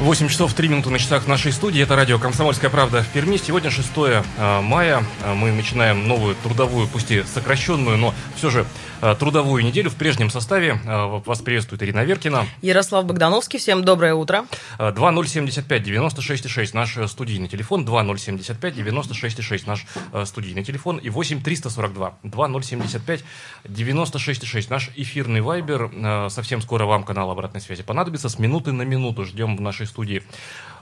8 часов 3 минуты на часах нашей студии. Это радио «Комсомольская правда» в Перми. Сегодня 6 э, мая. Э, мы начинаем новую трудовую, пусть и сокращенную, но все же Э, трудовую неделю в прежнем составе. Э, вас приветствует Ирина Веркина. Ярослав Богдановский. Всем доброе утро. 2075 96 6 наш студийный телефон. 2075 96 6 наш э, студийный телефон. И 8 342 2075 96 6 наш эфирный вайбер. Совсем скоро вам канал обратной связи понадобится. С минуты на минуту ждем в нашей студии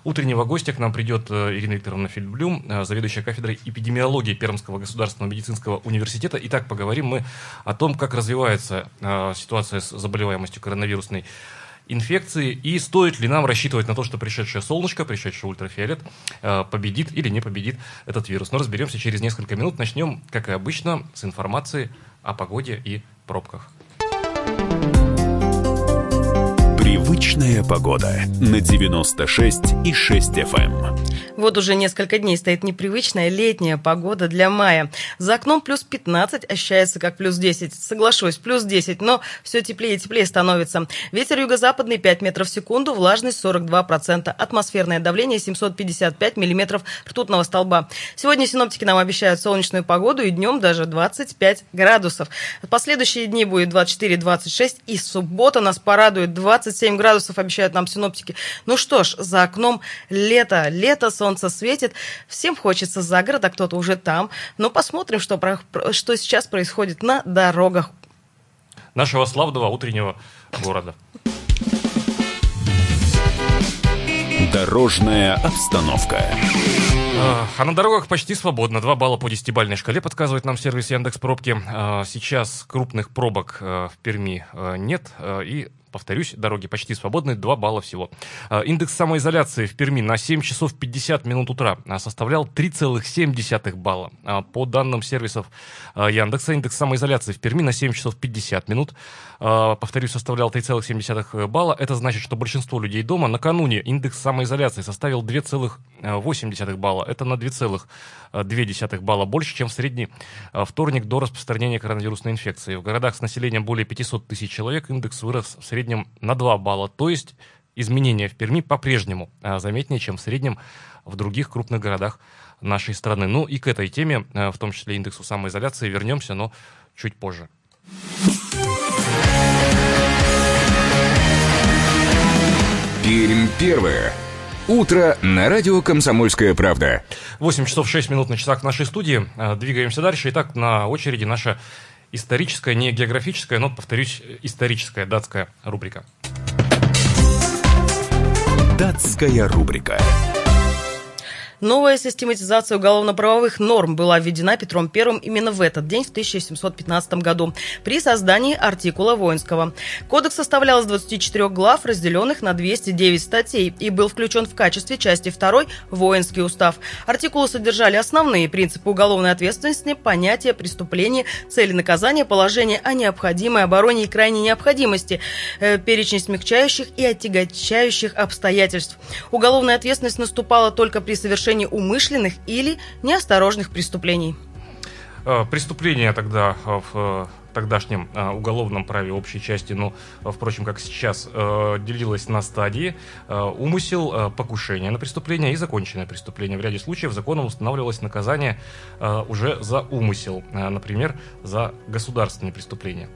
утреннего гостя. К нам придет Ирина Викторовна Фильблюм, заведующая кафедрой эпидемиологии Пермского государственного медицинского университета. Итак, поговорим мы о том, как развивается э, ситуация с заболеваемостью коронавирусной инфекции и стоит ли нам рассчитывать на то, что пришедшее солнышко, пришедший ультрафиолет э, победит или не победит этот вирус. Но разберемся через несколько минут. Начнем, как и обычно, с информации о погоде и пробках. Привычная погода на 96 и 6 FM. Вот уже несколько дней стоит непривычная летняя погода для мая. За окном плюс 15 ощущается как плюс 10. Соглашусь, плюс 10, но все теплее и теплее становится. Ветер юго-западный 5 метров в секунду, влажность 42%, атмосферное давление 755 миллиметров ртутного столба. Сегодня синоптики нам обещают солнечную погоду и днем даже 25 градусов. Последующие дни будет 24-26 и суббота нас порадует 27 градусов, обещают нам синоптики. Ну что ж, за окном лето, лето, солнце светит, всем хочется за город, а кто-то уже там. Но посмотрим, что, что сейчас происходит на дорогах. Нашего славного утреннего города. Дорожная обстановка. А на дорогах почти свободно. Два балла по десятибальной шкале подсказывает нам сервис Яндекс Пробки. А, сейчас крупных пробок а, в Перми а, нет. И повторюсь, дороги почти свободны, 2 балла всего. А, индекс самоизоляции в Перми на 7 часов 50 минут утра а, составлял 3,7 балла. А, по данным сервисов Яндекса, индекс самоизоляции в Перми на 7 часов 50 минут, повторюсь, составлял 3,7 балла. Это значит, что большинство людей дома накануне индекс самоизоляции составил 2,8 балла. Это на 2,2 балла больше, чем в средний вторник до распространения коронавирусной инфекции. В городах с населением более 500 тысяч человек индекс вырос в среднем на 2 балла. То есть изменения в Перми по-прежнему а, заметнее, чем в среднем в других крупных городах нашей страны. Ну и к этой теме, а, в том числе индексу самоизоляции, вернемся, но чуть позже. Пермь первое. Утро на радио «Комсомольская правда». 8 часов 6 минут на часах в нашей студии. А, двигаемся дальше. Итак, на очереди наша историческая, не географическая, но, повторюсь, историческая датская рубрика. Датская рубрика. Новая систематизация уголовно-правовых норм была введена Петром I именно в этот день, в 1715 году, при создании артикула воинского. Кодекс составлял из 24 глав, разделенных на 209 статей, и был включен в качестве части 2 воинский устав. Артикулы содержали основные принципы уголовной ответственности, понятия преступления, цели наказания, положение о необходимой обороне и крайней необходимости, э, перечень смягчающих и отягощающих обстоятельств. Уголовная ответственность наступала только при совершении совершении умышленных или неосторожных преступлений. Э, преступления тогда э, в тогдашнем э, уголовном праве общей части, но, впрочем, как сейчас, делилось на стадии умысел, покушение на преступление и законченное преступление. В ряде случаев законом устанавливалось наказание уже за умысел, например, за государственные преступления.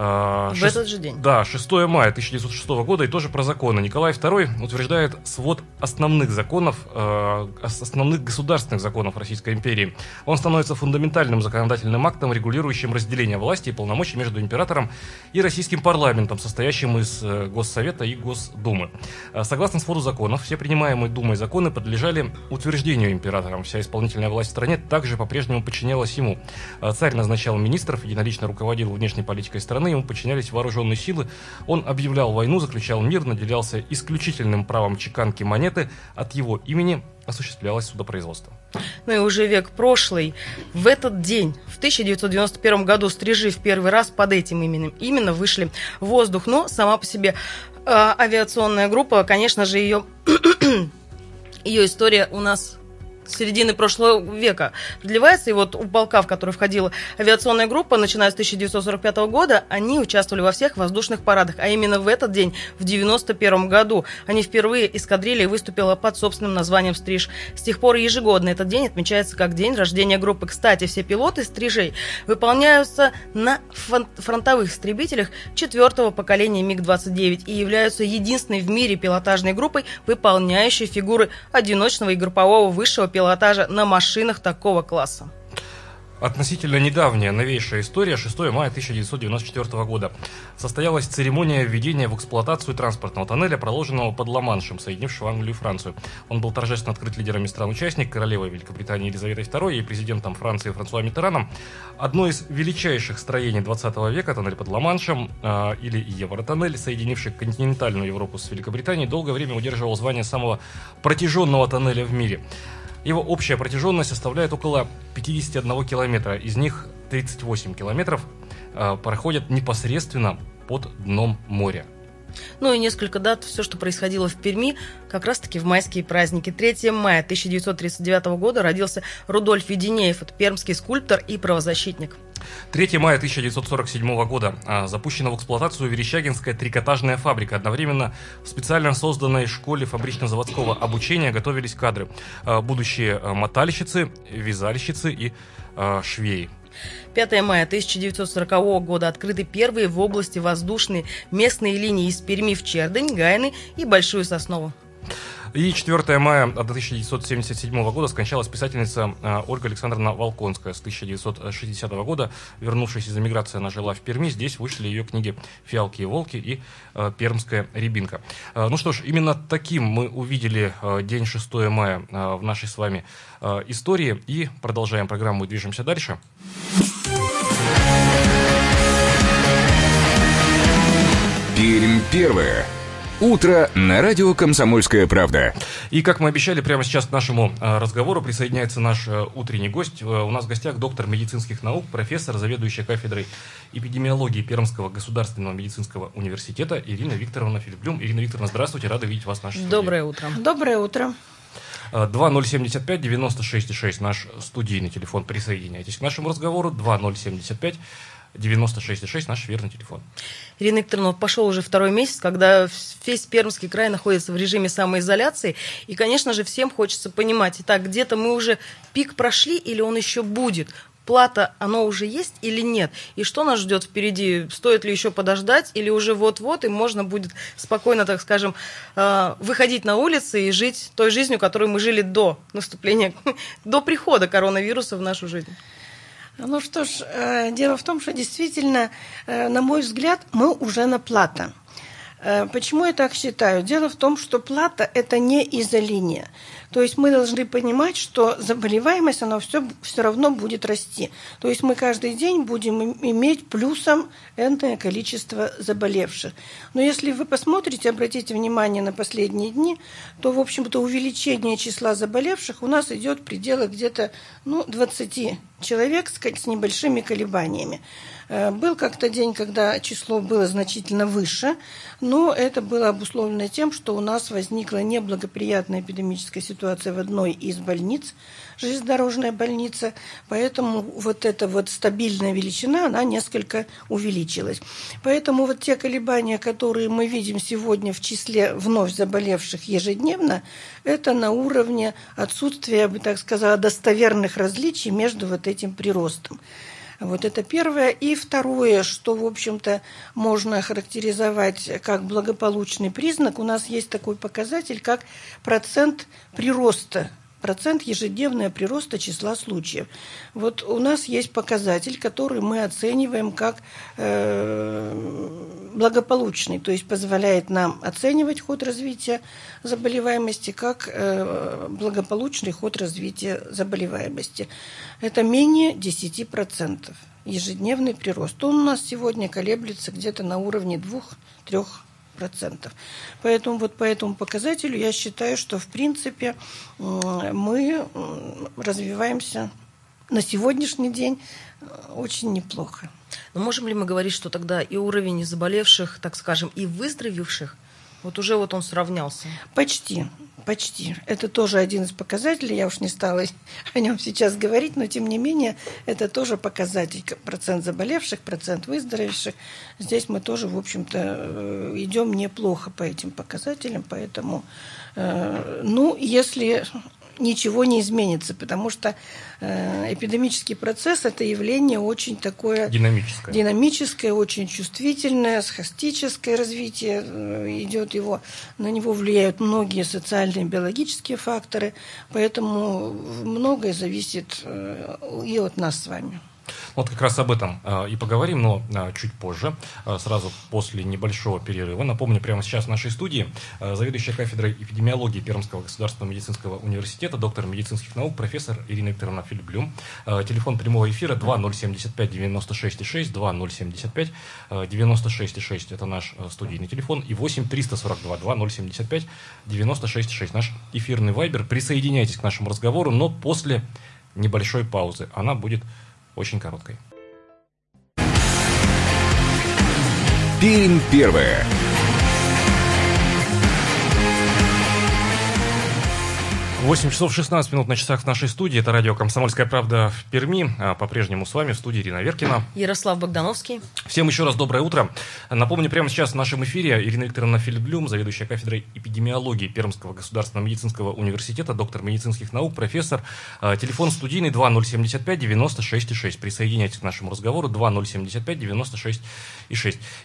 А, в этот же день. Да, 6 мая 1906 года и тоже про законы. Николай II утверждает свод основных законов, э, основных государственных законов Российской империи. Он становится фундаментальным законодательным актом, регулирующим разделение власти и полномочий между императором и российским парламентом, состоящим из э, Госсовета и Госдумы. Э, согласно своду законов, все принимаемые Думой законы подлежали утверждению императором. Вся исполнительная власть в стране также по-прежнему подчинялась ему. Царь назначал министров, единолично руководил внешней политикой страны, страны, ему подчинялись вооруженные силы. Он объявлял войну, заключал мир, наделялся исключительным правом чеканки монеты. От его имени осуществлялось судопроизводство. Ну и уже век прошлый. В этот день, в 1991 году, стрижи в первый раз под этим именем именно вышли в воздух. Но сама по себе а, авиационная группа, конечно же, ее, ее история у нас середины прошлого века продлевается. И вот у полка, в который входила авиационная группа, начиная с 1945 года, они участвовали во всех воздушных парадах. А именно в этот день, в 1991 году, они впервые эскадрилья выступила под собственным названием «Стриж». С тех пор ежегодно этот день отмечается как день рождения группы. Кстати, все пилоты «Стрижей» выполняются на фронтовых истребителях четвертого поколения МиГ-29 и являются единственной в мире пилотажной группой, выполняющей фигуры одиночного и группового высшего пилотажа на машинах такого класса. Относительно недавняя новейшая история 6 мая 1994 года. Состоялась церемония введения в эксплуатацию транспортного тоннеля, проложенного под Ла-Маншем, соединившего Англию и Францию. Он был торжественно открыт лидерами стран-участник, королевой Великобритании Елизаветой II и президентом Франции Франсуа Миттераном. Одно из величайших строений 20 века, тоннель под Ла-Маншем, э, или Евротоннель, соединивший континентальную Европу с Великобританией, долгое время удерживал звание самого протяженного тоннеля в мире. Его общая протяженность составляет около 51 километра. Из них 38 километров э, проходят непосредственно под дном моря. Ну и несколько дат, все, что происходило в Перми, как раз-таки в майские праздники. 3 мая 1939 года родился Рудольф Веденеев, это пермский скульптор и правозащитник. 3 мая 1947 года а, запущена в эксплуатацию Верещагинская трикотажная фабрика. Одновременно в специально созданной школе фабрично-заводского обучения готовились кадры. А, будущие а, мотальщицы, вязальщицы и швеи. 5 мая 1940 года открыты первые в области воздушные местные линии из Перми в Чердынь, Гайны и Большую Соснову. И 4 мая 1977 года скончалась писательница э, Ольга Александровна Волконская. С 1960 года, вернувшись из эмиграции, она жила в Перми. Здесь вышли ее книги «Фиалки и волки» и э, «Пермская рябинка». Э, ну что ж, именно таким мы увидели день 6 мая в нашей с вами истории. И продолжаем программу движемся дальше. Пермь первое. Утро на радио «Комсомольская правда». И, как мы обещали, прямо сейчас к нашему э, разговору присоединяется наш э, утренний гость. Э, у нас в гостях доктор медицинских наук, профессор, заведующая кафедрой эпидемиологии Пермского государственного медицинского университета Ирина Викторовна Филипплюм. Ирина Викторовна, здравствуйте, рада видеть вас в нашей студии. Доброе утро. Доброе утро. 2075 96 6 наш студийный телефон. Присоединяйтесь к нашему разговору. 2075 96,6 наш верный телефон. Ирина Викторовна, пошел уже второй месяц, когда весь Пермский край находится в режиме самоизоляции. И, конечно же, всем хочется понимать, итак, где-то мы уже пик прошли или он еще будет? Плата, оно уже есть или нет? И что нас ждет впереди? Стоит ли еще подождать или уже вот-вот, и можно будет спокойно, так скажем, э, выходить на улицы и жить той жизнью, которой мы жили до наступления, до прихода коронавируса в нашу жизнь? Ну что ж, э, дело в том, что действительно, э, на мой взгляд, мы уже на плата. Э, почему я так считаю? Дело в том, что плата – это не изолиния. То есть мы должны понимать, что заболеваемость, она все, все равно будет расти. То есть мы каждый день будем иметь плюсом энное количество заболевших. Но если вы посмотрите, обратите внимание на последние дни, то, в общем-то, увеличение числа заболевших у нас идет в пределах где-то ну, 20 человек с небольшими колебаниями. Э, был как-то день, когда число было значительно выше, но это было обусловлено тем, что у нас возникла неблагоприятная эпидемическая ситуация в одной из больниц, железнодорожная больница, поэтому вот эта вот стабильная величина, она несколько увеличилась. Поэтому вот те колебания, которые мы видим сегодня в числе вновь заболевших ежедневно, это на уровне отсутствия, я бы так сказала, достоверных различий между вот этим приростом. Вот это первое. И второе, что, в общем-то, можно характеризовать как благополучный признак, у нас есть такой показатель, как процент прироста процент ежедневного прироста числа случаев. Вот у нас есть показатель, который мы оцениваем как э, благополучный, то есть позволяет нам оценивать ход развития заболеваемости как э, благополучный ход развития заболеваемости. Это менее 10% ежедневный прирост. Он у нас сегодня колеблется где-то на уровне 2-3% процентов. Поэтому вот по этому показателю я считаю, что в принципе мы развиваемся на сегодняшний день э, очень неплохо. Но можем ли мы говорить, что тогда и уровень заболевших, так скажем, и выздоровевших Вот уже вот он сравнялся. Почти, почти. Это тоже один из показателей. Я уж не стала о нем сейчас говорить, но тем не менее это тоже показатель. Процент заболевших, процент выздоровевших. Здесь мы тоже, в общем-то, э, идем неплохо по этим показателям. Поэтому, э, ну, если ничего не изменится, потому что э, эпидемический процесс – это явление очень такое… Динамическое. Динамическое, очень чувствительное, схостическое развитие э, идет его. На него влияют многие социальные и биологические факторы, поэтому многое зависит э, и от нас с вами. Вот как раз об этом э, и поговорим, но э, чуть позже, э, сразу после небольшого перерыва. Напомню, прямо сейчас в нашей студии заведующая кафедрой эпидемиологии Пермского государственного медицинского университета, доктор медицинских наук, профессор Ирина Викторовна Филиблюм. Телефон прямого эфира 2075 96 6, 2075 96 6, это наш студийный телефон, и 8 342 2075 96 6, наш эфирный вайбер. Присоединяйтесь к нашему разговору, но после небольшой паузы. Она будет очень короткой. Пермь первое. 8 часов 16 минут на часах в нашей студии. Это радио «Комсомольская правда» в Перми. А, по-прежнему с вами в студии Ирина Веркина. Ярослав Богдановский. Всем еще раз доброе утро. Напомню, прямо сейчас в нашем эфире Ирина Викторовна Филипблюм, заведующая кафедрой эпидемиологии Пермского государственного медицинского университета, доктор медицинских наук, профессор. А, телефон студийный 2075 96 6. Присоединяйтесь к нашему разговору 2075 96 6.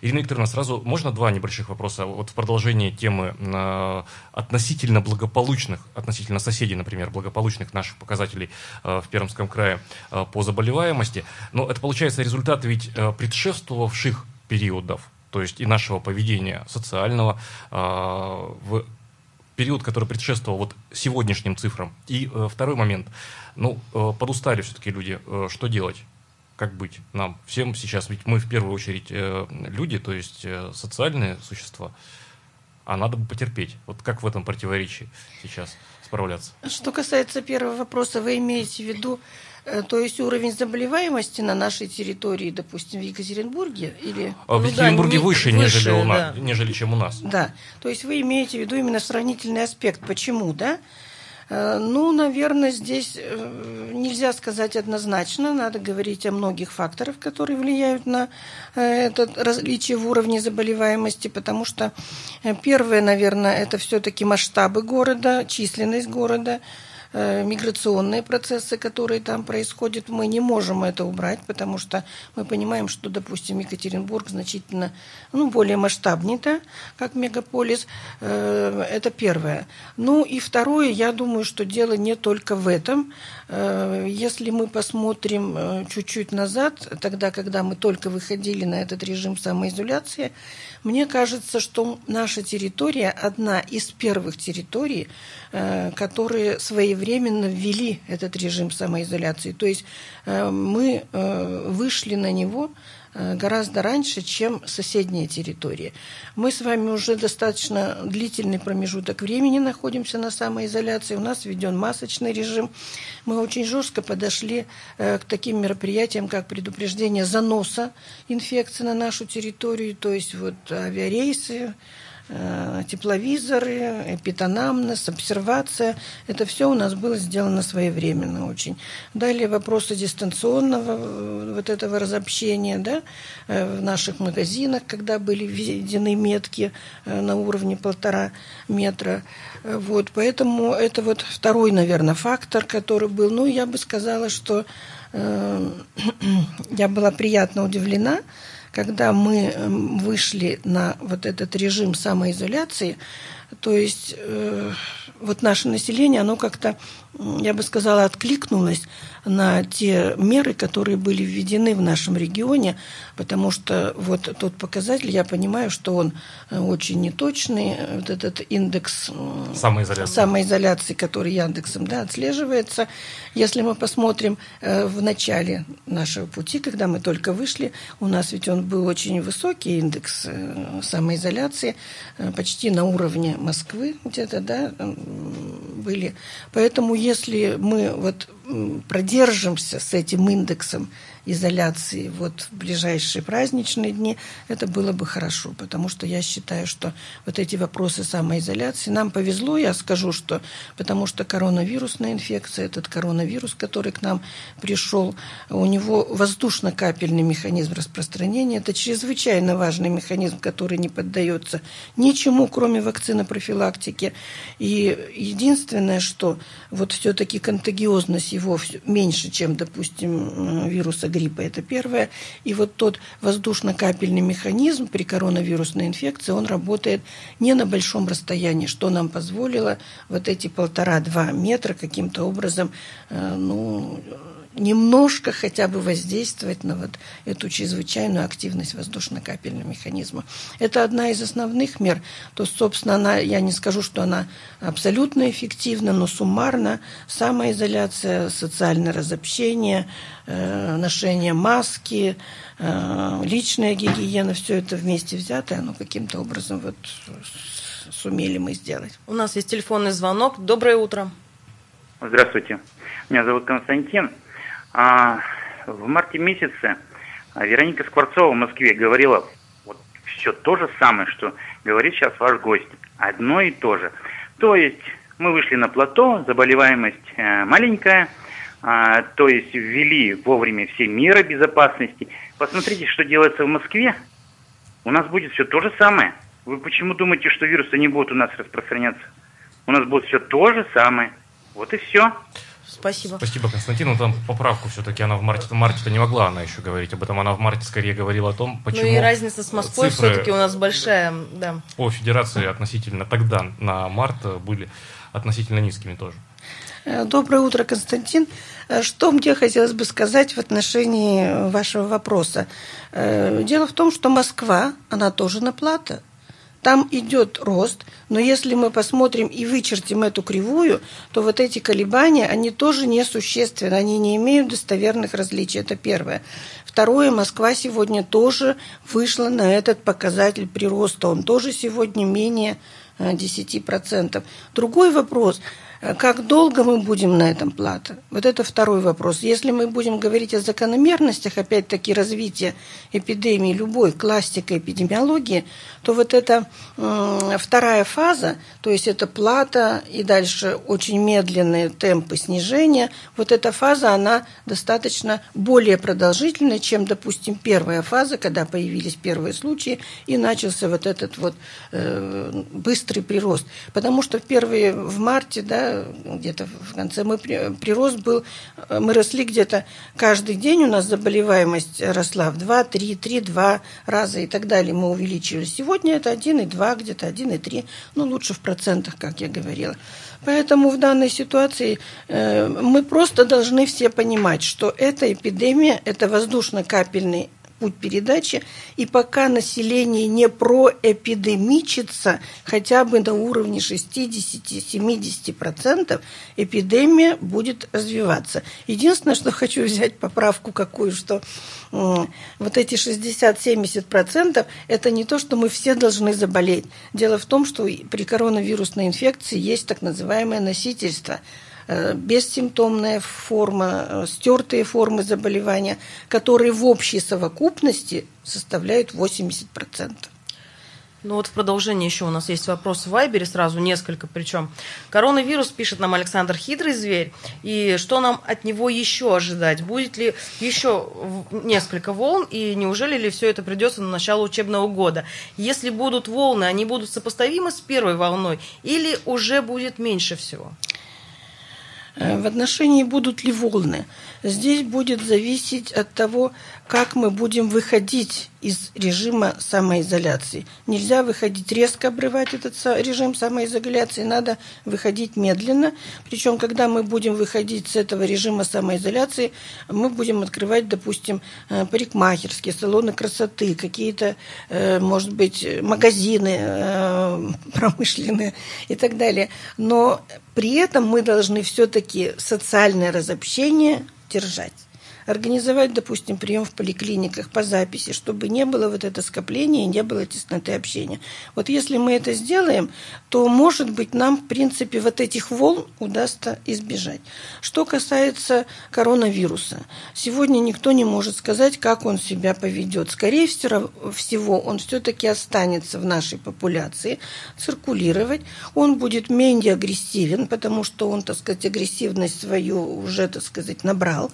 Ирина Викторовна, сразу можно два небольших вопроса? Вот в продолжении темы э, относительно благополучных, относительно соседей, например, благополучных наших показателей э, в Пермском крае э, по заболеваемости. Но это получается результат ведь э, предшествовавших периодов, то есть и нашего поведения социального в период, который предшествовал вот сегодняшним цифрам. И второй момент. Ну, подустали все-таки люди. что делать? Как быть нам? Всем сейчас, ведь мы в первую очередь люди, то есть социальные существа, а надо бы потерпеть. Вот как в этом противоречии сейчас? справляться. Что касается первого вопроса, вы имеете в виду, э, то есть уровень заболеваемости на нашей территории, допустим, в Екатеринбурге или а, в ну, Екатеринбурге да, выше, выше нежели, у нас, да. нежели чем у нас. Да, то есть вы имеете в виду именно сравнительный аспект. Почему, да? Э, ну, наверное, здесь э, нельзя сказать однозначно. Надо говорить о многих факторах, которые влияют на э, это различие в уровне заболеваемости, потому что первое, наверное, это все-таки масштабы города, численность города – миграционные процессы, которые там происходят, мы не можем это убрать, потому что мы понимаем, что, допустим, Екатеринбург значительно ну, более масштабнее, да, как мегаполис. Э, это первое. Ну и второе, я думаю, что дело не только в этом. Э, если мы посмотрим чуть-чуть назад, тогда, когда мы только выходили на этот режим самоизоляции, мне кажется, что наша территория одна из первых территорий, э, которые своевременно ввели этот режим самоизоляции. То есть э, мы э, вышли на него Э, гораздо раньше, чем соседние территории. Мы с вами уже достаточно длительный промежуток времени находимся на самоизоляции. У нас введен масочный режим. Мы очень жестко подошли к таким мероприятиям, как предупреждение заноса инфекции на нашу территорию, то есть вот авиарейсы, тепловизоры, эпитанамнез, обсервация. Это все у нас было сделано своевременно очень. Далее вопросы дистанционного э, вот этого разобщения да, э, в наших магазинах, когда были введены метки на уровне полтора метра. Вот, поэтому это вот второй, наверное, фактор, который был. Ну, я бы сказала, что э, я была приятно удивлена, когда мы эм, вышли на вот этот режим самоизоляции, то есть э, вот наше население, оно как-то, я бы сказала, откликнулось на те меры, которые были введены в нашем регионе, потому что вот тот показатель, я понимаю, что он э, очень неточный, вот этот индекс самоизоляции, самоизоляции который Яндексом да, отслеживается. Если мы посмотрим э, в начале нашего пути, когда мы только вышли, у нас ведь он был очень высокий индекс э, самоизоляции, почти на уровне Москвы где-то, да, были. Поэтому если мы вот продержимся с этим индексом изоляции вот в ближайшие праздничные дни, это было бы хорошо, потому что я считаю, что вот эти вопросы самоизоляции, нам повезло, я скажу, что потому что коронавирусная инфекция, этот коронавирус, который к нам пришел, у него воздушно-капельный механизм распространения, это чрезвычайно важный механизм, который не поддается ничему, кроме вакцины профилактики. И единственное, что вот все-таки контагиозность его меньше, чем, допустим, вируса гриппа, это первое. И вот тот воздушно-капельный механизм при коронавирусной инфекции, он работает не на большом расстоянии, что нам позволило вот эти полтора-два метра каким-то образом, э, ну, немножко хотя бы воздействовать на вот эту чрезвычайную активность воздушно-капельного механизма. Это одна из основных мер. То, собственно, она, я не скажу, что она абсолютно эффективна, но суммарно самоизоляция, социальное разобщение, э, ношение маски, э, личная гигиена, все это вместе взятое, оно каким-то образом вот сумели мы сделать. У нас есть телефонный звонок. Доброе утро. Здравствуйте. Меня зовут Константин. А, в марте месяце Вероника Скворцова в Москве говорила вот все то же самое, что говорит сейчас ваш гость. Одно и то же. То есть мы вышли на плато, заболеваемость э, маленькая, э, то есть ввели вовремя все меры безопасности. Посмотрите, что делается в Москве. У нас будет все то же самое. Вы почему думаете, что вирусы не будут у нас распространяться? У нас будет все то же самое. Вот и все. Спасибо. Спасибо, Константин. Ну, там поправку все-таки она в марте, в марте-то не могла она еще говорить об этом. Она в марте скорее говорила о том, почему... Ну и разница с Москвой все-таки у нас большая, да. По федерации относительно тогда, на март, были относительно низкими тоже. Э, доброе утро, Константин. Э, что мне хотелось бы сказать в отношении вашего вопроса? Э, дело в том, что Москва, она тоже на плата. Там идет рост, но если мы посмотрим и вычертим эту кривую, то вот эти колебания, они тоже несущественны, они не имеют достоверных различий. Это первое. Второе, Москва сегодня тоже вышла на этот показатель прироста. Он тоже сегодня менее 10%. Э, Другой вопрос – как долго мы будем на этом плато? Вот это второй вопрос. Если мы будем говорить о закономерностях, опять-таки, развития эпидемии любой классика эпидемиологии, то вот эта э, вторая фаза, то есть это плата и дальше очень медленные темпы снижения, вот эта фаза, она достаточно более продолжительная, чем, допустим, первая фаза, когда появились первые случаи и начался вот этот вот э, быстрый прирост. Потому что первые в марте, да, где-то в конце мы прирост был, мы росли где-то каждый день у нас заболеваемость росла в 2, 3, 3, 2 раза и так далее. Мы увеличивали. Сегодня это 1,2, где-то 1,3, ну лучше в процентах, как я говорила. Поэтому в данной ситуации э, мы просто должны все понимать, что эта эпидемия, это воздушно-капельный путь передачи, и пока население не проэпидемичится хотя бы на уровне 60-70%, эпидемия будет развиваться. Единственное, что хочу взять поправку какую, что вот эти 60-70% это не то, что мы все должны заболеть. Дело в том, что при коронавирусной инфекции есть так называемое носительство – бессимптомная форма, э, стертые формы заболевания, которые в общей совокупности составляют 80%. Ну вот в продолжение еще у нас есть вопрос в Вайбере, сразу несколько причем. Коронавирус, пишет нам Александр, хитрый зверь, и что нам от него еще ожидать? Будет ли еще несколько волн, и неужели ли все это придется на начало учебного года? Если будут волны, они будут сопоставимы с первой волной, или уже будет меньше всего? Э, в отношении будут ли волны, здесь будет зависеть от того, как мы будем выходить из режима самоизоляции. Нельзя выходить резко, обрывать этот режим самоизоляции, надо выходить медленно. Причем, когда мы будем выходить с этого режима самоизоляции, мы будем открывать, допустим, э, парикмахерские, салоны красоты, какие-то, э, может быть, магазины промышленные и так далее. Но при этом мы должны все-таки социальное разобщение держать. Организовать, допустим, прием в поликлиниках по записи, чтобы не было вот это скопление, не было тесноты общения. Вот если мы это сделаем, то, может быть, нам, в принципе, вот этих волн удастся избежать. Что касается коронавируса, сегодня никто не может сказать, как он себя поведет. Скорее всего, он все-таки останется в нашей популяции, циркулировать. Он будет менее агрессивен, потому что он, так сказать, агрессивность свою уже, так сказать, набрал.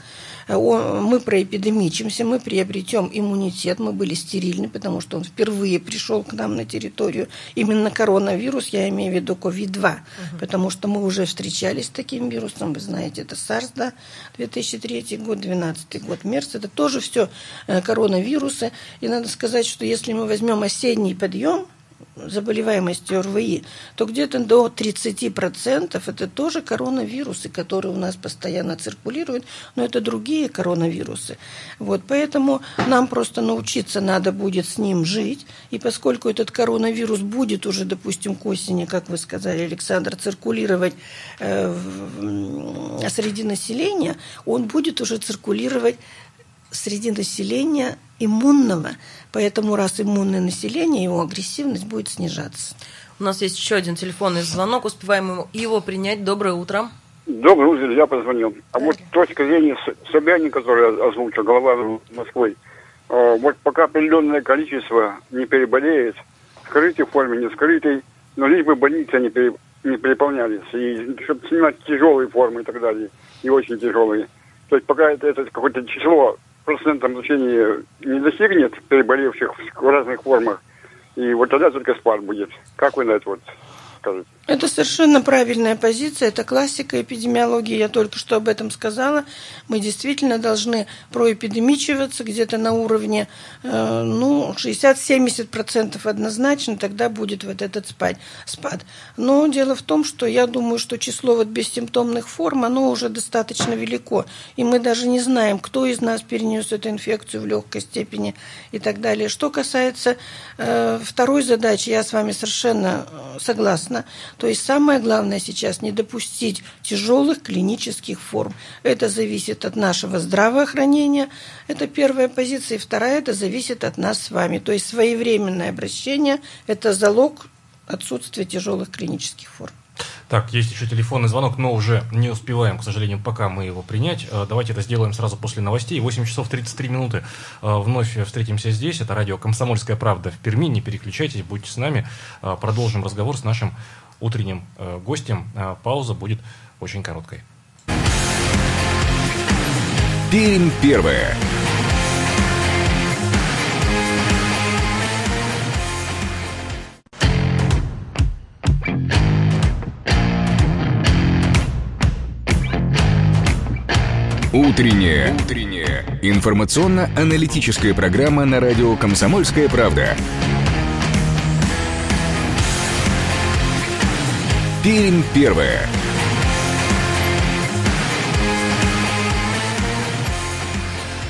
Мы проэпидемичимся, мы приобретем иммунитет, мы были стерильны, потому что он впервые пришел к нам на территорию. Именно коронавирус, я имею в виду COVID-2, угу. потому что мы уже встречались с таким вирусом, вы знаете, это SARS, да, 2003 год, 2012 год, МЕРС, это тоже все э, коронавирусы. И надо сказать, что если мы возьмем осенний подъем, заболеваемости ОРВИ, то где-то до 30% это тоже коронавирусы, которые у нас постоянно циркулируют, но это другие коронавирусы. Вот, поэтому нам просто научиться надо будет с ним жить, и поскольку этот коронавирус будет уже, допустим, к осени, как вы сказали, Александр, циркулировать э, в, среди населения, он будет уже циркулировать среди населения иммунного. Поэтому раз иммунное население, его агрессивность будет снижаться. У нас есть еще один телефонный звонок. Успеваем его принять. Доброе утро. Доброе утро, я позвонил. А вот точка зрения Собянин, который озвучил, глава Москвы, э, вот пока определенное количество не переболеет, скрытой форме, не скрытой, но лишь бы больницы не, пере, не переполнялись, и чтобы снимать тяжелые формы и так далее, и очень тяжелые. То есть пока это, это какое-то число процентном значении не достигнет переболевших в разных формах, и вот тогда только спад будет. Как вы на это вот скажете? Это совершенно правильная позиция, это классика эпидемиологии, я только что об этом сказала. Мы действительно должны проэпидемичиваться где-то на уровне э, ну, 60-70% однозначно, тогда будет вот этот спад. спад. Но дело в том, что я думаю, что число вот бессимптомных форм, оно уже достаточно велико. И мы даже не знаем, кто из нас перенес эту инфекцию в легкой степени и так далее. Что касается э, второй задачи, я с вами совершенно э, согласна. То есть самое главное сейчас не допустить тяжелых клинических форм. Это зависит от нашего здравоохранения. Это первая позиция. И вторая, это зависит от нас с вами. То есть своевременное обращение – это залог отсутствия тяжелых клинических форм. Так, есть еще телефонный звонок, но уже не успеваем, к сожалению, пока мы его принять. Э, давайте это сделаем сразу после новостей. 8 часов 33 минуты. Э, вновь встретимся здесь. Это радио «Комсомольская правда» в Перми. Не переключайтесь, будьте с нами. Э, продолжим разговор с нашим утренним э, гостем. Э, пауза будет очень короткой. Пермь первое. Утренняя. Утренняя. Информационно-аналитическая программа на радио «Комсомольская правда». Пермь первая.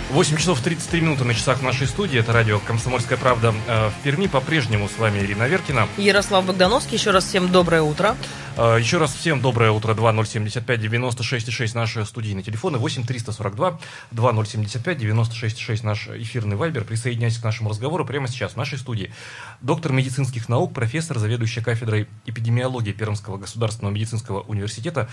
8 часов 33 минуты на часах нашей студии. Это радио «Комсомольская правда» э, в Перми. По-прежнему с вами Ирина Веркина. Ярослав Богдановский. Еще раз всем доброе утро. Э, еще раз всем доброе утро. 2075 96 6 наши студийные телефоны. 8 342 2075 96 6 наш эфирный вайбер. Присоединяйтесь к нашему разговору прямо сейчас в нашей студии. Доктор медицинских наук, профессор, заведующая кафедрой эпидемиологии Пермского государственного медицинского университета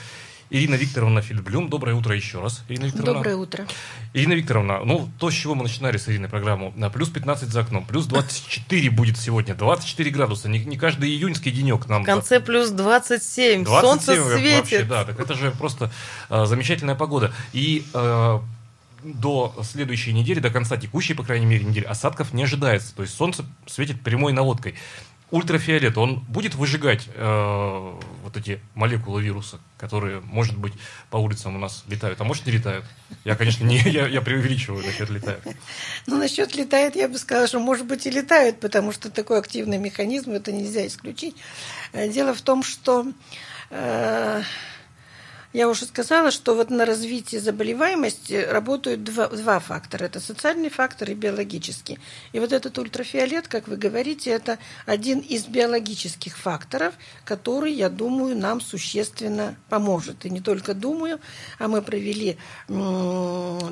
Ирина Викторовна Фильдблюм. Доброе утро еще раз, Ирина Викторовна. Доброе утро. Ирина Викторовна, ну, то, с чего мы начинали с Ириной программу, на плюс 15 за окном, плюс 24 будет сегодня, 24 градуса, не, не каждый июньский денек нам. В конце плюс 27, 27 солнце светит. Вообще, да, так это же просто э, замечательная погода. И э, до следующей недели, до конца текущей, по крайней мере, недели, осадков не ожидается. То есть солнце светит прямой наводкой ультрафиолет, он будет выжигать э, вот эти молекулы вируса, которые, может быть, по улицам у нас летают, а может, не летают. Я, конечно, не, я, я преувеличиваю насчет летают. Ну, насчет летает, я бы сказала, что, может быть, и летают, потому что такой активный механизм, это нельзя исключить. Э, дело в том, что э, Я уже сказала, что вот на развитие заболеваемости работают два, два фактора. Это социальный фактор и биологический. И вот этот ультрафиолет, как вы говорите, это один из биологических факторов, который, я думаю, нам существенно поможет. И не только думаю, а мы провели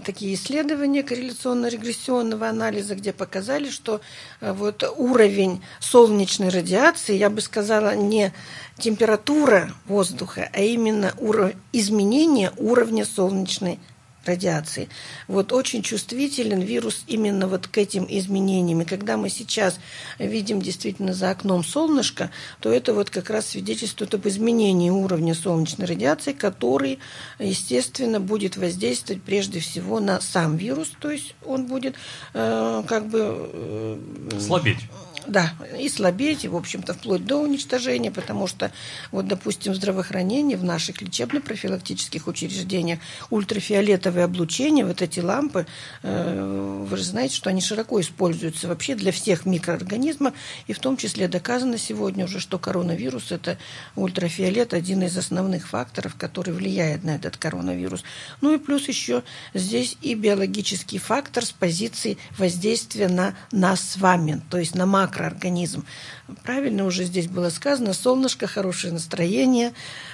такие исследования корреляционно-регрессионного анализа, где показали, что э, вот уровень солнечной радиации, я бы сказала, не температура воздуха, а именно уров... изменение уровня солнечной радиации. Вот очень чувствителен вирус именно вот к этим изменениям. И когда мы сейчас видим действительно за окном солнышко, то это вот как раз свидетельствует об изменении уровня солнечной радиации, который, естественно, будет воздействовать прежде всего на сам вирус, то есть он будет э, как бы... Э, Слабеть да, и слабеть, и, в общем-то, вплоть до уничтожения, потому что, вот, допустим, в здравоохранении, в наших лечебно-профилактических учреждениях ультрафиолетовое облучение, вот эти лампы, э, вы же знаете, что они широко используются вообще для всех микроорганизмов, и в том числе доказано сегодня уже, что коронавирус – это ультрафиолет, один из основных факторов, который влияет на этот коронавирус. Ну и плюс еще здесь и биологический фактор с позиции воздействия на нас с вами, то есть на мак макроорганизм. Правильно уже здесь было сказано, солнышко, хорошее настроение,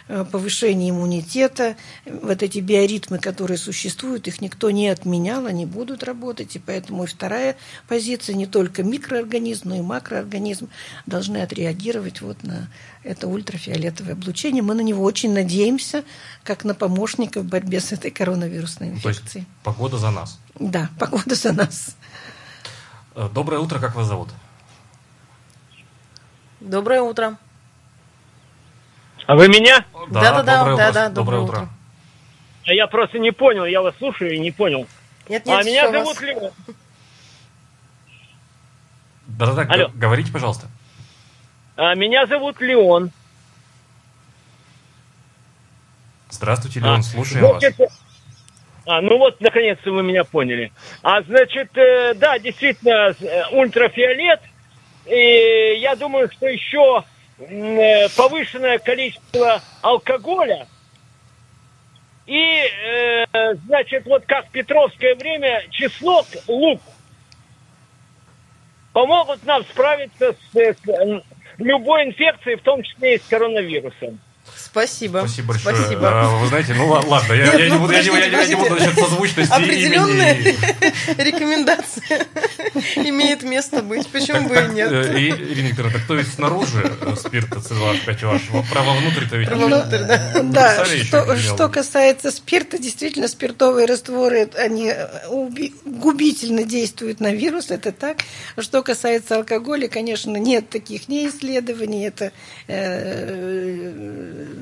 э, повышение иммунитета, вот эти биоритмы, которые существуют, их никто не отменял, они будут работать, и поэтому и вторая позиция, не только микроорганизм, но и макроорганизм должны отреагировать вот на это ультрафиолетовое облучение. Мы на него очень надеемся, как на помощника в борьбе с этой коронавирусной инфекцией. Погода за нас. Да, погода за нас. Э, доброе утро, как вас зовут? Доброе утро. А вы меня? Да, да, да, да, да, доброе утро. А я просто не понял, я вас слушаю и не понял. Нет, нет, а меня зовут вас... Леон. Да, да, да, говорите, пожалуйста. А меня зовут Леон. Здравствуйте, Леон, а, слушаем значит, вас. А, ну вот, наконец-то вы меня поняли. А значит, э, да, действительно, э, ультрафиолет и я думаю, что еще э, повышенное количество алкоголя и, э, значит, вот как в Петровское время, чеснок, лук помогут нам справиться с, с любой инфекцией, в том числе и с коронавирусом. Спасибо. Спасибо большое. Спасибо. А, вы знаете, ну ладно, я, я, не, буду, я, не, я, я не буду насчет созвучности Определенная имени. рекомендация имеет место быть. Почему бы и нет? Э, Ирина Викторовна, так то есть снаружи э, спирта C2H5OH, право внутрь-то ведь... Право внутрь, да. Да, что, что касается спирта, действительно, спиртовые растворы, они губительно действуют на вирус, это так. Что касается алкоголя, конечно, нет таких не исследований, это э,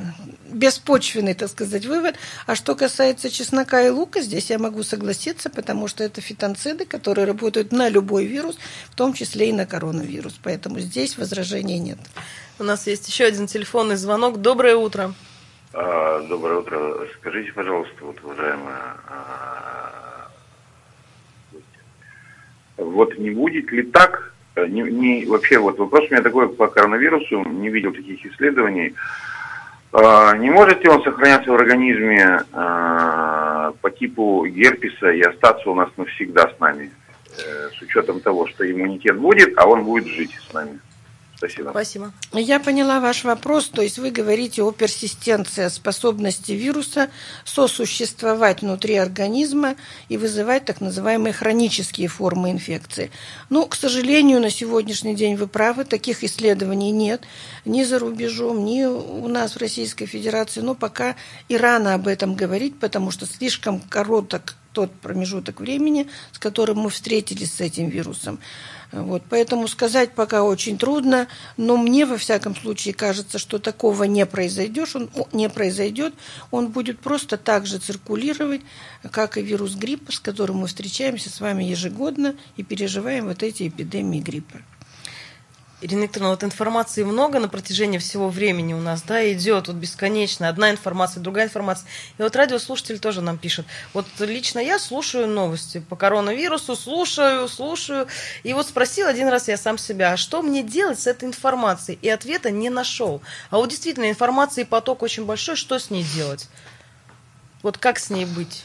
беспочвенный, так сказать, вывод. А что касается чеснока и лука, здесь я могу согласиться, потому что это фитонциды, которые работают на любой вирус, в том числе и на коронавирус. Поэтому здесь возражений нет. У нас есть еще один телефонный звонок. Доброе утро. А, доброе утро. Скажите, пожалуйста, вот, уважаемая, а, вот не будет ли так, не, не, вообще вот вопрос у меня такой по коронавирусу, не видел таких исследований, не может ли он сохраняться в организме а, по типу герпеса и остаться у нас навсегда с нами, э, с учетом того, что иммунитет будет, а он будет жить с нами? Спасибо. Спасибо. Я поняла ваш вопрос. То есть вы говорите о персистенции, о способности вируса сосуществовать внутри организма и вызывать так называемые хронические формы инфекции. Ну, к сожалению, на сегодняшний день вы правы, таких исследований нет ни за рубежом, ни у нас в Российской Федерации. Но пока и рано об этом говорить, потому что слишком короток тот промежуток времени, с которым мы встретились с этим вирусом. Вот, поэтому сказать пока очень трудно, но мне во всяком случае кажется, что такого не произойдет, он не произойдет, он будет просто так же циркулировать, как и вирус гриппа, с которым мы встречаемся с вами ежегодно и переживаем вот эти эпидемии гриппа. Ирина Викторовна, вот информации много на протяжении всего времени у нас, да, идет вот бесконечно, одна информация, другая информация. И вот радиослушатель тоже нам пишет. Вот лично я слушаю новости по коронавирусу, слушаю, слушаю. И вот спросил один раз я сам себя, а что мне делать с этой информацией? И ответа не нашел. А вот действительно информации поток очень большой, что с ней делать? Вот как с ней быть?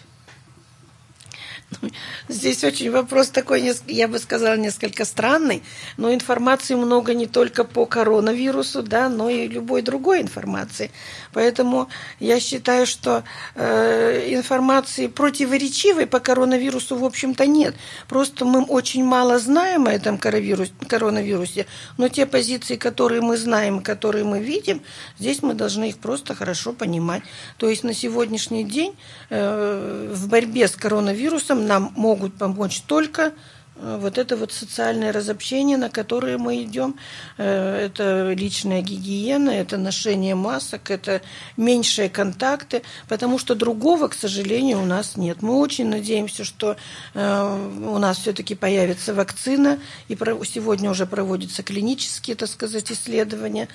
Здесь очень вопрос такой, я бы сказала, несколько странный, но информации много не только по коронавирусу, да, но и любой другой информации. Поэтому я считаю, что э, информации противоречивой по коронавирусу, в общем-то, нет. Просто мы очень мало знаем о этом коронавирусе, но те позиции, которые мы знаем, которые мы видим, здесь мы должны их просто хорошо понимать. То есть на сегодняшний день э, в борьбе с коронавирусом нам могут помочь только вот это вот социальное разобщение, на которое мы идем, э, это личная гигиена, это ношение масок, это меньшие контакты, потому что другого, к сожалению, у нас нет. Мы очень надеемся, что э, у нас все-таки появится вакцина, и сегодня уже проводятся клинические, так сказать, исследования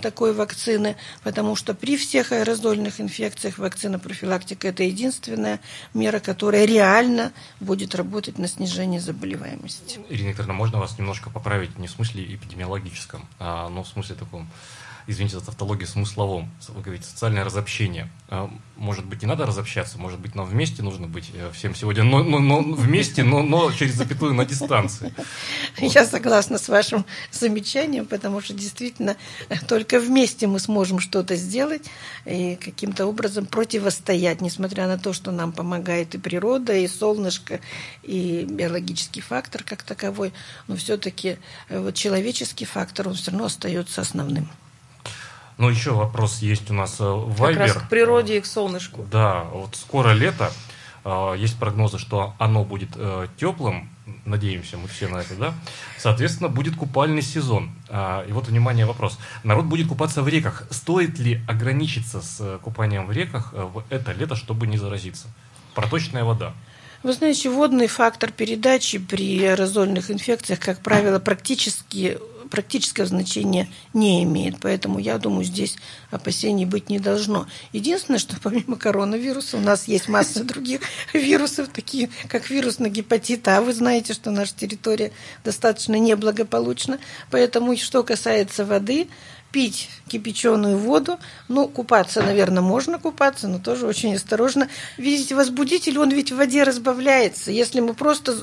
такой вакцины, потому что при всех аэрозольных инфекциях вакцина профилактика – это единственная мера, которая реально будет работать на снижение заболеваний заболеваемость. Ирина Викторовна, можно вас немножко поправить не в смысле эпидемиологическом, а, но в смысле таком извините за тавтологию, смысловом. Вы говорите, социальное разобщение. А, может быть, не надо разобщаться, может быть, нам вместе нужно быть э, всем сегодня, но, но, но вместе, но, но через запятую на дистанции. Вот. Я согласна с вашим замечанием, потому что действительно только вместе мы сможем что-то сделать и каким-то образом противостоять, несмотря на то, что нам помогает и природа, и солнышко, и биологический фактор как таковой, но все-таки э, вот человеческий фактор, он все равно остается основным. Ну, еще вопрос есть у нас э, в Viber. Как раз к природе и к солнышку. Да, вот скоро лето. Э, есть прогнозы, что оно будет э, теплым. Надеемся мы все на это, да? Соответственно, будет купальный сезон. И вот, внимание, вопрос. Народ будет купаться в реках. Стоит ли ограничиться с купанием в реках в это лето, чтобы не заразиться? Проточная вода. Вы знаете, водный фактор передачи при аэрозольных инфекциях, как правило, практически практического значения не имеет. Поэтому я думаю, здесь опасений быть не должно. Единственное, что помимо коронавируса у нас есть масса других вирусов, такие как вирус на гепатит А. Вы знаете, что наша территория достаточно неблагополучна. Поэтому, что касается воды, пить кипяченую воду. Ну, купаться, наверное, можно купаться, но тоже очень осторожно. Видите, возбудитель, он ведь в воде разбавляется. Если мы просто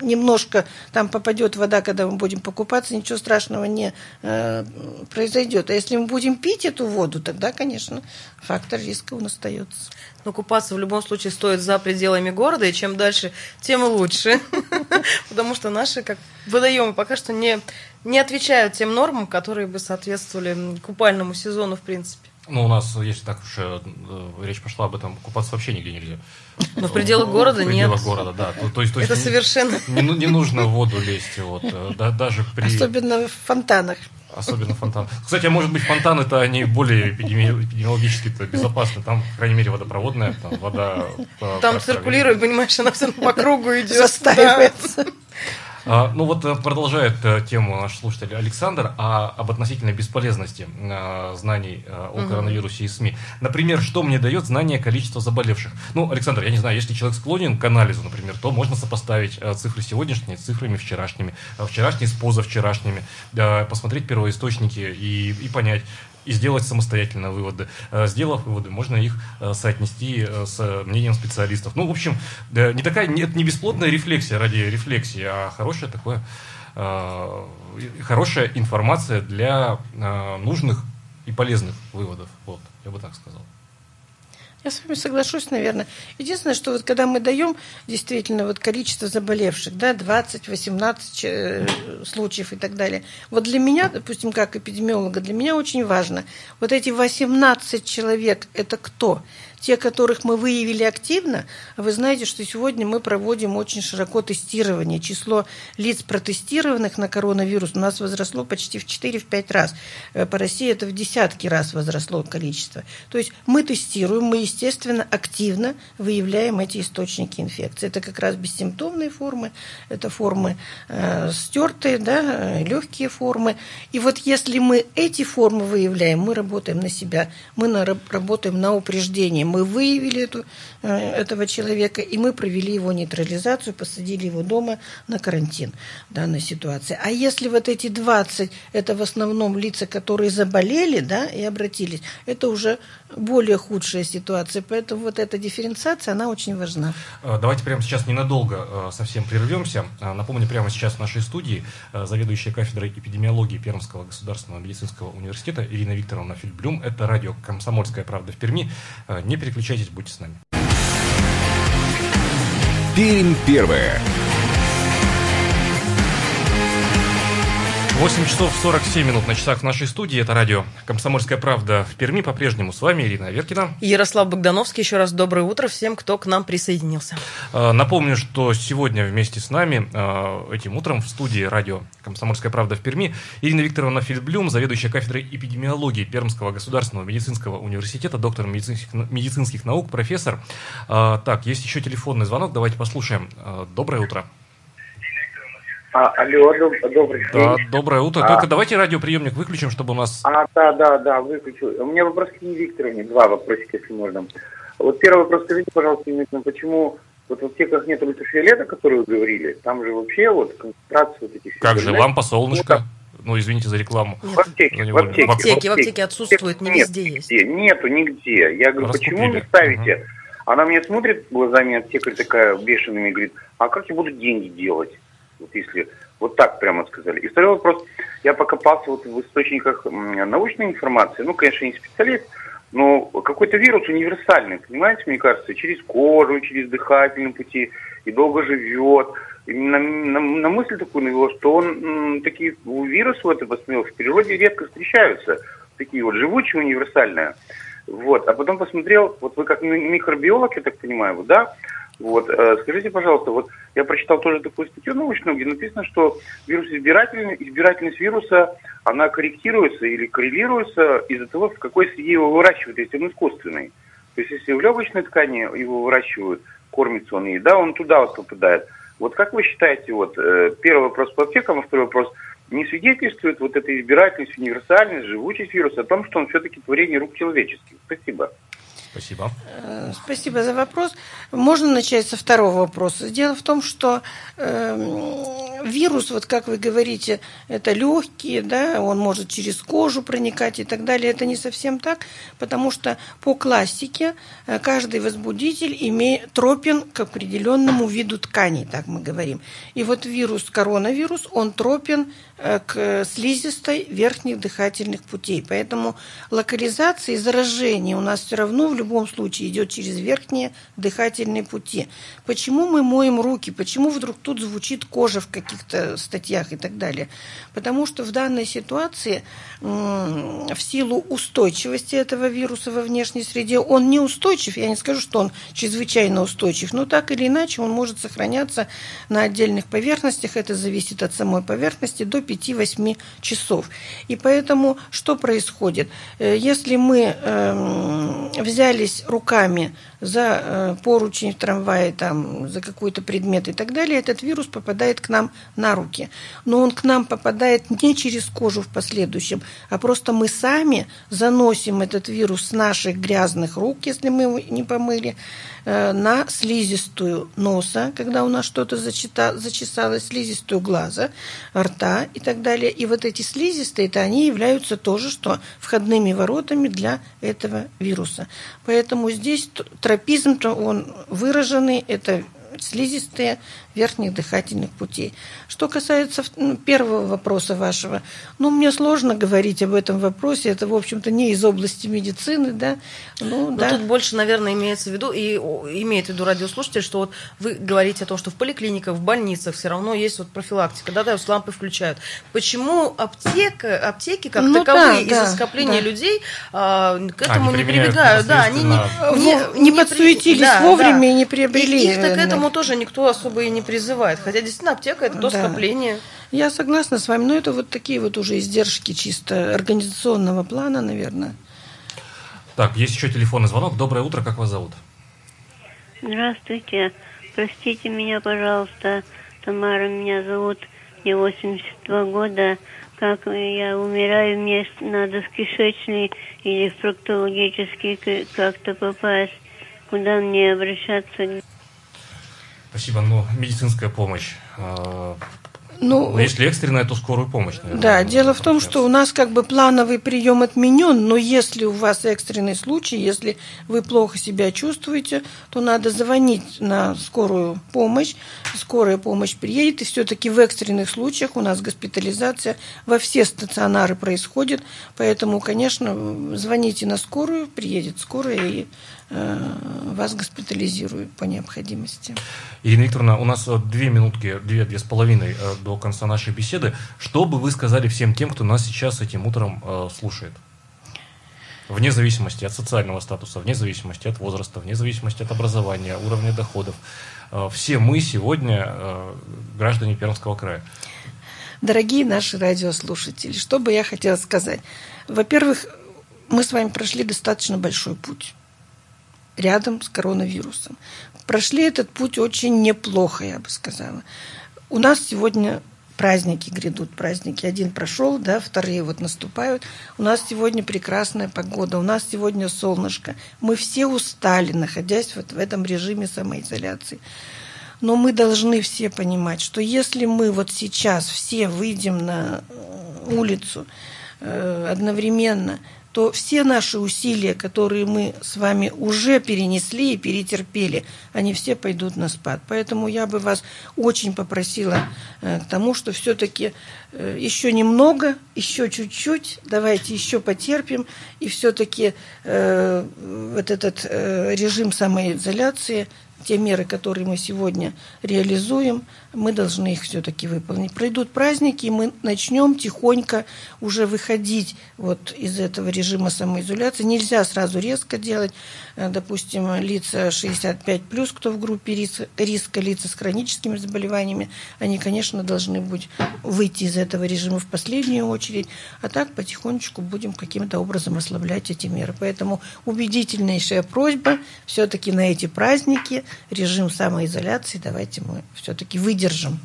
немножко там попадет вода, когда мы будем покупаться, ничего страшного не э, произойдет. А если мы будем пить эту воду, тогда, конечно, фактор риска он остается. Но купаться в любом случае стоит за пределами города, и чем дальше, тем лучше. Потому что наши как водоемы пока что не, не отвечают тем нормам, которые бы соответствовали купальному сезону, в принципе. Ну, у нас, если так уж э, речь пошла об этом, купаться вообще нигде нельзя. Но в пределах города нет. В пределах города, да. То, то есть, то есть Это совершенно... Не, не нужно в воду лезть, вот, э, да, даже при... Особенно в фонтанах. Особенно фонтан. Кстати, а может быть, фонтаны это они более эпидемиологически -то безопасны. Там, по крайней мере, водопроводная, там вода... Там циркулирует, понимаешь, она все по кругу идет. Застаивается. А, ну вот э, продолжает э, тему наш слушатель Александр а, об относительной бесполезности а, знаний а, о коронавирусе и СМИ. Например, что мне дает знание количества заболевших? Ну, Александр, я не знаю, если человек склонен к анализу, например, то можно сопоставить цифры сегодняшние с цифрами вчерашними, вчерашние с позавчерашними, посмотреть первоисточники и, и понять, и сделать самостоятельно выводы. Э, сделав выводы, можно их э, соотнести э, с мнением специалистов. Ну, в общем, не такая, нет, не бесплодная рефлексия ради рефлексии, а хорошая такое, хорошая информация для нужных и полезных выводов. Вот, я бы так сказал. Я с вами соглашусь, наверное. Единственное, что вот когда мы даем действительно вот количество заболевших, да, 20, 18 э, случаев и так далее, вот для меня, допустим, как эпидемиолога, для меня очень важно, вот эти 18 человек, это кто? Те, которых мы выявили активно, вы знаете, что сегодня мы проводим очень широко тестирование. Число лиц протестированных на коронавирус у нас возросло почти в 4-5 раз. Э, по России это в десятки раз возросло количество. То есть мы тестируем, мы, естественно, активно выявляем эти источники инфекции. Это как раз бессимптомные формы, это формы э, стертые, да, э, легкие формы. И вот если мы эти формы выявляем, мы работаем на себя, мы на, работаем на упреждение, мы выявили эту, э, этого человека, и мы провели его нейтрализацию, посадили его дома на карантин в данной ситуации. А если вот эти 20, это в основном лица, которые заболели да, и обратились, это уже более худшая ситуация. Поэтому вот эта дифференциация, она очень важна. Э, давайте прямо сейчас ненадолго э, совсем прервемся. Э, напомню, прямо сейчас в нашей студии заведующая кафедрой эпидемиологии Пермского государственного медицинского университета Ирина Викторовна Фильблюм. Это радио «Комсомольская правда» в Перми. Не переключайтесь, будьте с нами. Пермь первая. 8 часов 47 минут на часах в нашей студии. Это радио «Комсомольская правда» в Перми. По-прежнему с вами Ирина Веркина. Ярослав Богдановский. Еще раз доброе утро всем, кто к нам присоединился. А, напомню, что сегодня вместе с нами а, этим утром в студии радио «Комсомольская правда» в Перми Ирина Викторовна Фильблюм, заведующая кафедрой эпидемиологии Пермского государственного медицинского университета, доктор медицинских, медицинских наук, профессор. А, так, есть еще телефонный звонок. Давайте послушаем. Доброе утро. А, алло, доб, добрый день. Да, доброе утро. А, Только давайте радиоприемник выключим, чтобы у нас... А, да, да, да, выключу. У меня вопрос к Нине Викторовне, два вопросика, если можно. Вот первый вопрос, скажите, пожалуйста, Нине почему вот в аптеках нет ультрафиолета, который вы говорили? Там же вообще вот концентрация вот этих... Как же, лампа, солнышко? Ну, извините за рекламу. В аптеке, в аптеке, в аптеке, в аптеке отсутствует, не везде нет, есть. Нету нигде. Я говорю, Раскупили. почему не ставите? Угу. Она мне смотрит глазами аптекарь такая бешеными и говорит, а как я буду деньги делать? Вот если вот так прямо сказали. И второй вопрос. Я покопался вот в источниках научной информации. Ну, конечно, не специалист, но какой-то вирус универсальный, понимаете, мне кажется, через кожу, через дыхательные пути, и долго живет. И на, на, на мысль такую навело, что он, такие вирусы вот посмотрел, в природе редко встречаются, такие вот живучие, универсальные. Вот, а потом посмотрел, вот вы как микробиолог, я так понимаю, да, вот, э, скажите, пожалуйста, вот я прочитал тоже такую статью научную, где написано, что вирус избирательный, избирательность вируса, она корректируется или коррелируется из-за того, в какой среде его выращивают, если он искусственный. То есть, если в легочной ткани его выращивают, кормится он и да, он туда вот попадает. Вот как вы считаете, вот э, первый вопрос по аптекам, а второй вопрос, не свидетельствует вот эта избирательность, универсальность, живучесть вируса о том, что он все-таки творение рук человеческих? Спасибо. Спасибо. Э, спасибо за вопрос. Можно начать со второго вопроса. Дело в том, что э, вирус, вот как вы говорите, это легкие, да, он может через кожу проникать и так далее. Это не совсем так, потому что по классике э, каждый возбудитель имеет тропен к определенному виду тканей, так мы говорим. И вот вирус, коронавирус, он тропен Э, к слизистой верхних дыхательных путей. Поэтому локализация и заражение у нас все равно в любом случае идет через верхние дыхательные пути. Почему мы моем руки? Почему вдруг тут звучит кожа в каких-то статьях и так далее? Потому что в данной ситуации в силу устойчивости этого вируса во внешней среде, он не устойчив, я не скажу, что он чрезвычайно устойчив, но так или иначе он может сохраняться на отдельных поверхностях, это зависит от самой поверхности, до 5-8 часов. И поэтому что происходит? Э, если мы э, взялись руками за э, поручень в трамвае, там, за какой-то предмет и так далее, этот вирус попадает к нам на руки. Но он к нам попадает не через кожу в последующем, а просто мы сами заносим этот вирус с наших грязных рук, если мы его не помыли, Э, на слизистую носа, когда у нас что-то зачесалось, слизистую глаза, рта и так далее. И вот эти слизистые, это они являются тоже что входными воротами для этого вируса. Поэтому здесь тропизм-то он выраженный, это слизистые верхних дыхательных путей. Что касается ну, первого вопроса вашего, ну, мне сложно говорить об этом вопросе, это, в общем-то, не из области медицины, да. Ну, Но да. тут больше, наверное, имеется в виду, и имеет в виду радиослушатель, что вот вы говорите о том, что в поликлиниках, в больницах все равно есть вот профилактика, да, да, с лампы включают. Почему аптека, аптеки как ну, таковые да, из-за скопления да. людей а, к этому они не прибегают? Да, они не, не, не, не подсуетились да, вовремя да. и не приобрели. И их-то к этому тоже никто особо и не призывает. Хотя действительно аптека это то да. скопление. Я согласна с вами, но это вот такие вот уже издержки чисто организационного плана, наверное. Так, есть еще телефонный звонок. Доброе утро, как вас зовут? Здравствуйте. Простите меня, пожалуйста. Тамара меня зовут. Мне 82 года. Как я умираю, мне надо в кишечный или в проктологический как-то попасть. Куда мне обращаться? Спасибо. Ну, медицинская помощь. А, Ну, но если экстренная, то скорую помощь, наверное. Да, дело в том, что у нас как бы плановый прием отменен, но если у вас экстренный случай, если вы плохо себя чувствуете, то надо звонить на скорую помощь, скорая помощь приедет, и все-таки в экстренных случаях у нас госпитализация во все стационары происходит, поэтому, конечно, звоните на скорую, приедет скорая и Э, вас госпитализируют по необходимости. Ирина Викторовна, у нас э, две минутки, две, две с половиной э, до конца нашей беседы. Что бы вы сказали всем тем, кто нас сейчас этим утром слушает? Вне зависимости от социального статуса, вне зависимости от возраста, вне зависимости от образования, уровня доходов. Все мы сегодня граждане Пермского края. Дорогие наши радиослушатели, что бы я хотела сказать? Во-первых, мы с вами прошли достаточно большой путь рядом с коронавирусом. Прошли этот путь очень неплохо, я бы сказала. У нас сегодня праздники грядут, праздники. Один прошел, да, вторые вот наступают. У нас сегодня прекрасная погода, у нас сегодня солнышко. Мы все устали, находясь вот в этом режиме самоизоляции. Но мы должны все понимать, что если мы вот сейчас все выйдем на улицу э, одновременно – то все наши усилия, которые мы с вами уже перенесли и перетерпели, они все пойдут на спад. Поэтому я бы вас очень попросила э, к тому, что все-таки э, еще немного, еще чуть-чуть, давайте еще потерпим, и все-таки э, вот этот режим самоизоляции те меры, которые мы сегодня реализуем, мы должны их все-таки выполнить. Пройдут праздники, и мы начнем тихонько уже выходить вот из этого режима самоизоляции. Нельзя сразу резко делать. Э, допустим, лица 65 плюс, кто в группе риска, риска, лица с хроническими заболеваниями, они, конечно, должны быть выйти из этого режима в последнюю очередь. А так потихонечку будем каким-то образом ослаблять эти меры. Поэтому убедительнейшая просьба все-таки на эти праздники режим самоизоляции давайте мы все-таки выдержим.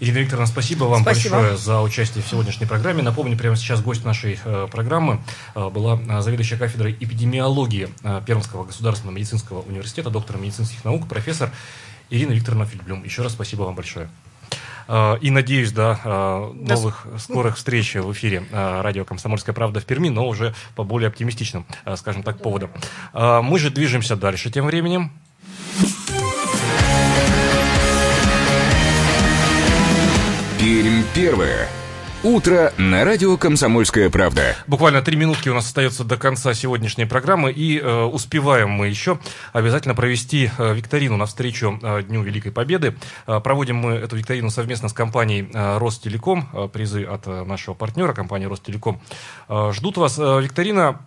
Ирина Викторовна, спасибо вам спасибо. большое за участие в сегодняшней программе. Напомню, прямо сейчас гость нашей э, программы э, была э, заведующая кафедрой эпидемиологии Пермского государственного медицинского университета, доктор медицинских наук, профессор Ирина Викторовна Фильблюм. Еще раз спасибо вам большое. И надеюсь, да, новых скорых встреч в эфире радио «Комсомольская правда» в Перми, но уже по более оптимистичным, скажем так, поводам. Мы же движемся дальше тем временем. Пермь первое. Утро на радио «Комсомольская правда». Буквально три минутки у нас остается до конца сегодняшней программы, и э, успеваем мы еще обязательно провести э, викторину навстречу э, Дню Великой Победы. Э, проводим мы эту викторину совместно с компанией э, Ростелеком, э, призы от э, нашего партнера, компании Ростелеком. Э, ждут вас. Э, викторина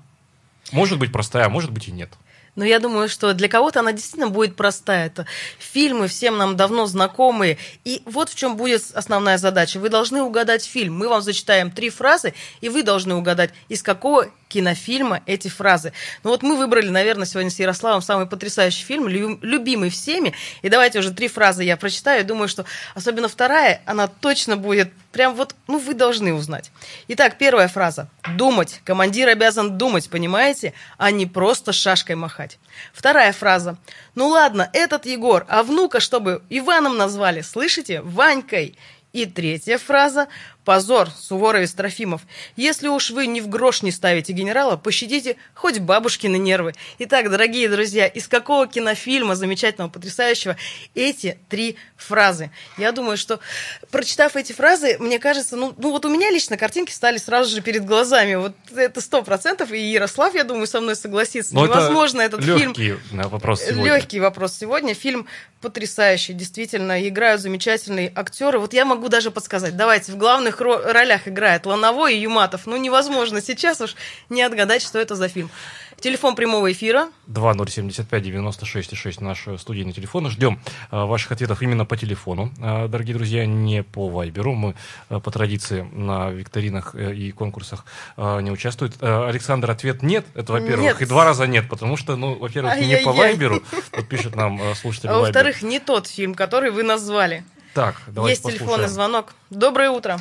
может быть простая, а может быть и нет. Но я думаю, что для кого-то она действительно будет простая. Это фильмы всем нам давно знакомые. И вот в чем будет основная задача. Вы должны угадать фильм. Мы вам зачитаем три фразы, и вы должны угадать, из какого кинофильма эти фразы. Ну вот мы выбрали, наверное, сегодня с Ярославом самый потрясающий фильм, любимый всеми. И давайте уже три фразы я прочитаю. Думаю, что особенно вторая, она точно будет прям вот, ну вы должны узнать. Итак, первая фраза. Думать. Командир обязан думать, понимаете, а не просто шашкой махать. Вторая фраза. Ну ладно, этот Егор, а внука, чтобы Иваном назвали, слышите? Ванькой. И третья фраза Позор, Суворовец Трофимов. Если уж вы ни в грош не ставите генерала, пощадите хоть бабушкины нервы. Итак, дорогие друзья, из какого кинофильма замечательного, потрясающего эти три фразы? Я думаю, что, прочитав эти фразы, мне кажется, ну, ну вот у меня лично картинки стали сразу же перед глазами. Вот это сто процентов, и Ярослав, я думаю, со мной согласится. Но Невозможно это этот легкий фильм... вопрос сегодня. Легкий вопрос сегодня. Фильм потрясающий, действительно, играют замечательные актеры. Вот я могу даже подсказать. Давайте в главных главных ролях играет Лановой и Юматов. Ну, невозможно сейчас уж не отгадать, что это за фильм. Телефон прямого эфира. 2075-96-6 наш студийный телефон. Ждем а, ваших ответов именно по телефону, а, дорогие друзья, не по вайберу. Мы а, по традиции на викторинах э, и конкурсах не участвуют. Александр, ответ нет. Это, во-первых. Нет. И два раза нет, потому что, ну, во-первых, не по вайберу. Вот пишет нам слушатель А во-вторых, не тот фильм, который вы назвали. Так, давайте Есть послушаем. телефонный звонок. Доброе утро.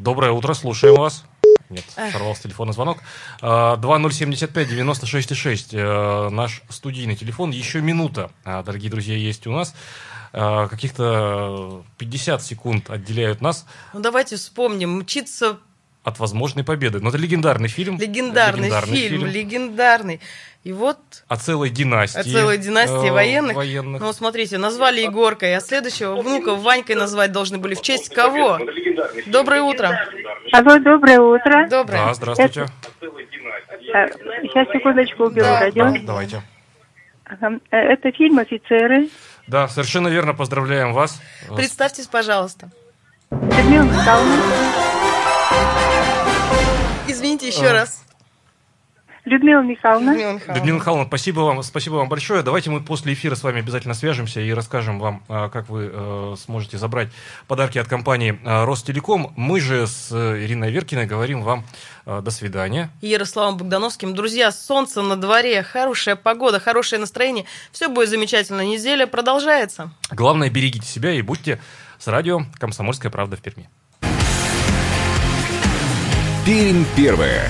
Доброе утро, слушаем вас. нет, сорвался телефонный звонок. 2075-96-6, э, наш студийный телефон. Еще минута, а, дорогие друзья, есть у нас. А, каких-то 50 секунд отделяют нас. Ну, давайте вспомним. Мчиться от возможной победы. Но это легендарный фильм. Легендарный, легендарный фильм, фильм, легендарный. И вот... О целой династии. О целой династии э, военных. военных. Ну, смотрите, назвали Егоркой, а следующего внука Ванькой назвать должны были. В честь кого? Доброе утро. Алло, доброе утро. Доброе. Да, здравствуйте. Это... Сейчас, секундочку, уберу да. радио. Да, давайте. Э, это фильм «Офицеры». Да, совершенно верно, поздравляем вас. Представьтесь, пожалуйста. Людмила Михайловна. Извините еще а. раз. Людмила Михайловна. Людмила Михайловна. Людмила Михайловна, спасибо вам, спасибо вам большое. Давайте мы после эфира с вами обязательно свяжемся и расскажем вам, а, как вы э, сможете забрать подарки от компании э, Ростелеком. Мы же с э, Ириной Веркиной говорим вам до свидания. Ярославом Богдановским. Друзья, солнце на дворе, хорошая погода, хорошее настроение. Все будет замечательно. Неделя продолжается. Главное, берегите себя и будьте с радио «Комсомольская правда» в Перми. Пермь первая.